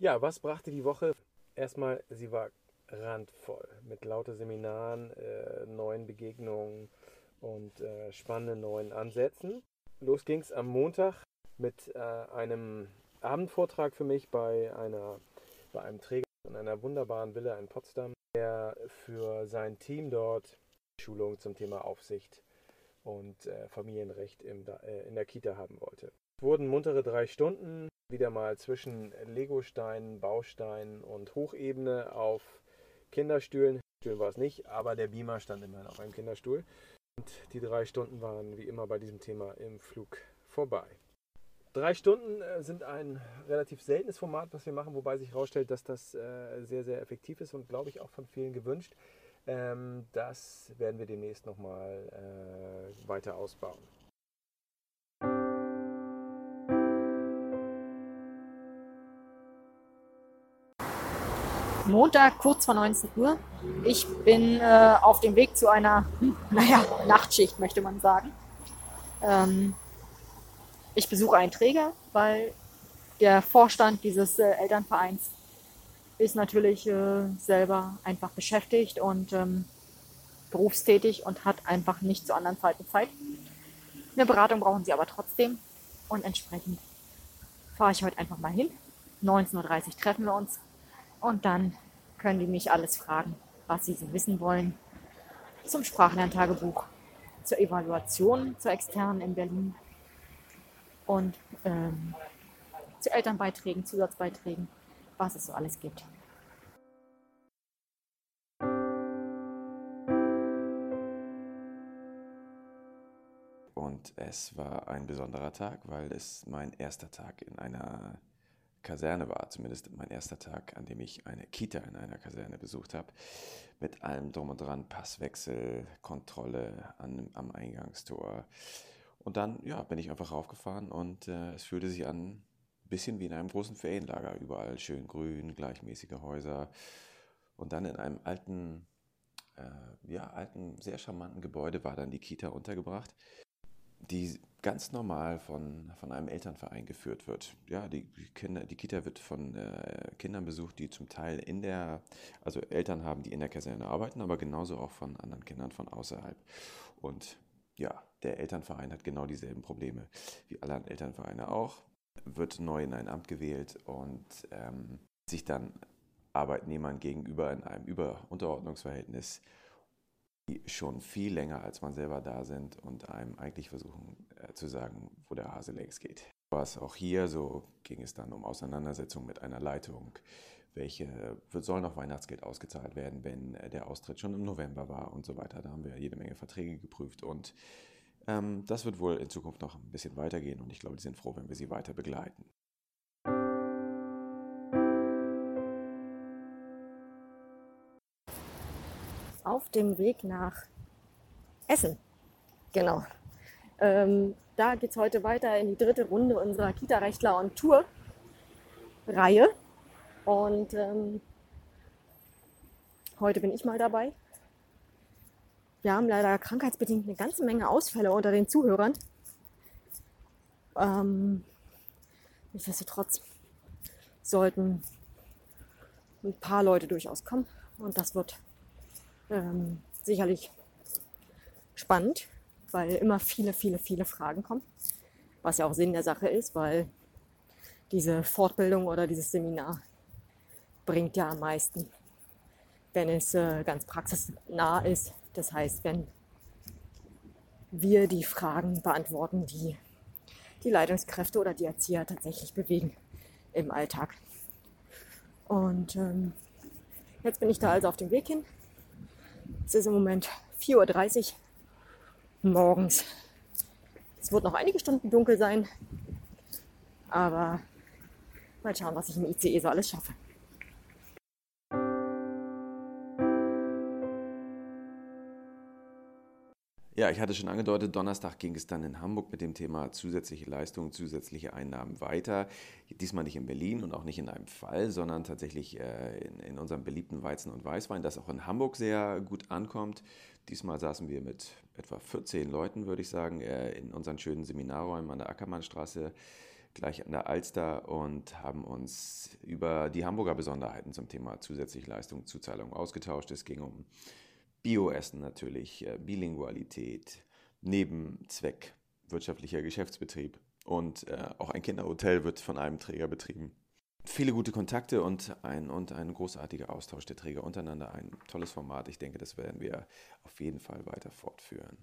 Ja, was brachte die Woche? Erstmal, sie war randvoll mit lauter Seminaren, äh, neuen Begegnungen und äh, spannenden neuen Ansätzen. Los ging es am Montag mit äh, einem Abendvortrag für mich bei, einer, bei einem Träger in einer wunderbaren Villa in Potsdam, der für sein Team dort Schulung zum Thema Aufsicht und äh, Familienrecht im, äh, in der Kita haben wollte. Es wurden muntere drei Stunden, wieder mal zwischen Legosteinen, Bausteinen und Hochebene auf Kinderstühlen. Stühlen war es nicht, aber der Beamer stand immerhin auf einem Kinderstuhl. Und die drei Stunden waren wie immer bei diesem Thema im Flug vorbei. Drei Stunden äh, sind ein relativ seltenes Format, was wir machen, wobei sich herausstellt, dass das äh, sehr, sehr effektiv ist und glaube ich auch von vielen gewünscht. Ähm, das werden wir demnächst nochmal äh, weiter ausbauen. Montag, kurz vor 19 Uhr. Ich bin äh, auf dem Weg zu einer, naja, Nachtschicht, möchte man sagen. Ähm, ich besuche einen Träger, weil der Vorstand dieses äh, Elternvereins ist natürlich äh, selber einfach beschäftigt und ähm, berufstätig und hat einfach nicht zu anderen Zeiten Zeit. Eine Beratung brauchen sie aber trotzdem und entsprechend fahre ich heute einfach mal hin. 19.30 Uhr treffen wir uns und dann können die mich alles fragen, was sie so wissen wollen. Zum Sprachlerntagebuch, zur Evaluation, zur externen in Berlin und ähm, zu Elternbeiträgen, Zusatzbeiträgen, was es so alles gibt. Und es war ein besonderer Tag, weil es mein erster Tag in einer Kaserne war, zumindest mein erster Tag, an dem ich eine Kita in einer Kaserne besucht habe, mit allem drum und dran, Passwechsel, Kontrolle an, am Eingangstor. Und dann ja, bin ich einfach raufgefahren und äh, es fühlte sich an, bisschen wie in einem großen Ferienlager, überall schön grün, gleichmäßige Häuser. Und dann in einem alten, äh, ja, alten, sehr charmanten Gebäude war dann die Kita untergebracht die ganz normal von, von einem Elternverein geführt wird. Ja, die, Kinder, die Kita wird von äh, Kindern besucht, die zum Teil in der, also Eltern haben, die in der Kaserne arbeiten, aber genauso auch von anderen Kindern von außerhalb. Und ja, der Elternverein hat genau dieselben Probleme wie alle Elternvereine auch, wird neu in ein Amt gewählt und ähm, sich dann Arbeitnehmern gegenüber in einem Über-Unterordnungsverhältnis die schon viel länger als man selber da sind und einem eigentlich versuchen äh, zu sagen, wo der Hase längst geht. Was auch hier, so ging es dann um Auseinandersetzung mit einer Leitung. Welche soll noch Weihnachtsgeld ausgezahlt werden, wenn äh, der Austritt schon im November war und so weiter. Da haben wir jede Menge Verträge geprüft und ähm, das wird wohl in Zukunft noch ein bisschen weitergehen und ich glaube, die sind froh, wenn wir sie weiter begleiten. auf dem Weg nach Essen. Genau. Ähm, da geht es heute weiter in die dritte Runde unserer Kita-Rechtler und Tour-Reihe. Und ähm, heute bin ich mal dabei. Wir haben leider krankheitsbedingt eine ganze Menge Ausfälle unter den Zuhörern. Ähm, nichtsdestotrotz sollten ein paar Leute durchaus kommen. Und das wird ähm, sicherlich spannend, weil immer viele, viele, viele Fragen kommen. Was ja auch Sinn der Sache ist, weil diese Fortbildung oder dieses Seminar bringt ja am meisten, wenn es äh, ganz praxisnah ist. Das heißt, wenn wir die Fragen beantworten, die die Leitungskräfte oder die Erzieher tatsächlich bewegen im Alltag. Und ähm, jetzt bin ich da also auf dem Weg hin. Es ist im Moment 4.30 Uhr morgens. Es wird noch einige Stunden dunkel sein. Aber mal schauen, was ich im ICE so alles schaffe. Ich hatte schon angedeutet, Donnerstag ging es dann in Hamburg mit dem Thema zusätzliche Leistungen, zusätzliche Einnahmen weiter. Diesmal nicht in Berlin und auch nicht in einem Fall, sondern tatsächlich äh, in, unserem beliebten Weizen und Weißwein, das auch in Hamburg sehr gut ankommt. Diesmal saßen wir mit etwa 14 Leuten, würde ich sagen, äh, in unseren schönen Seminarräumen an der Ackermannstraße gleich an der Alster und haben uns über die Hamburger Besonderheiten zum Thema zusätzlich Leistung, Zuzahlung ausgetauscht. Es ging um Bioessen natürlich, äh, Bilingualität, Nebenzweck, wirtschaftlicher Geschäftsbetrieb und äh, auch ein Kinderhotel wird von einem Träger betrieben. Viele gute Kontakte und ein, und ein großartiger Austausch der Träger untereinander. Ein tolles Format. Ich denke, das werden wir auf jeden Fall weiter fortführen.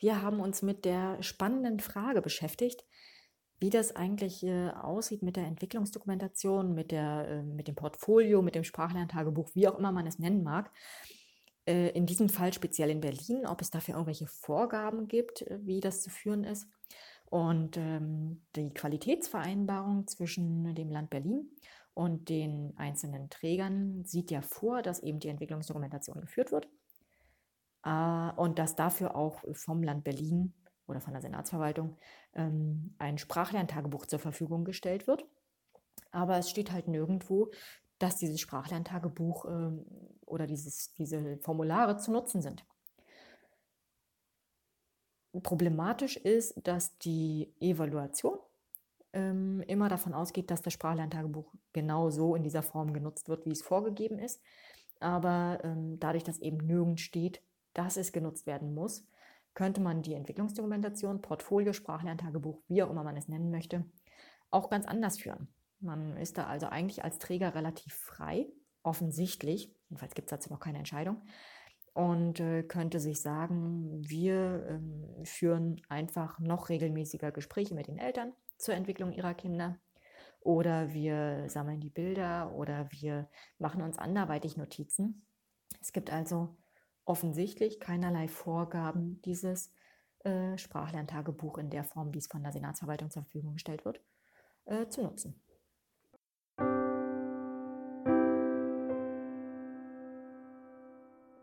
Wir haben uns mit der spannenden Frage beschäftigt, wie das eigentlich äh, aussieht mit der Entwicklungsdokumentation, mit, der, äh, mit dem Portfolio, mit dem Sprachlerntagebuch, wie auch immer man es nennen mag. Äh, in diesem Fall speziell in Berlin, ob es dafür irgendwelche Vorgaben gibt, äh, wie das zu führen ist. Und ähm, die Qualitätsvereinbarung zwischen dem Land Berlin und den einzelnen Trägern sieht ja vor, dass eben die Entwicklungsdokumentation geführt wird äh, und dass dafür auch vom Land Berlin oder von der Senatsverwaltung ähm, ein Sprachlerntagebuch zur Verfügung gestellt wird. Aber es steht halt nirgendwo, dass dieses Sprachlerntagebuch ähm, oder dieses, diese Formulare zu nutzen sind. Problematisch ist, dass die Evaluation ähm, immer davon ausgeht, dass das Sprachlerntagebuch genau so in dieser Form genutzt wird, wie es vorgegeben ist. Aber ähm, dadurch, dass eben nirgend steht, dass es genutzt werden muss, könnte man die Entwicklungsdokumentation, Portfolio, Sprachlerntagebuch, wie auch immer man es nennen möchte, auch ganz anders führen. Man ist da also eigentlich als Träger relativ frei, offensichtlich, jedenfalls gibt es dazu noch keine Entscheidung, und äh, könnte sich sagen, wir ähm, führen einfach noch regelmäßiger Gespräche mit den Eltern zur Entwicklung ihrer Kinder oder wir sammeln die Bilder oder wir machen uns anderweitig Notizen. Es gibt also offensichtlich keinerlei Vorgaben, dieses äh, Sprachlerntagebuch in der Form, wie es von der Senatsverwaltung zur Verfügung gestellt wird, äh, zu nutzen.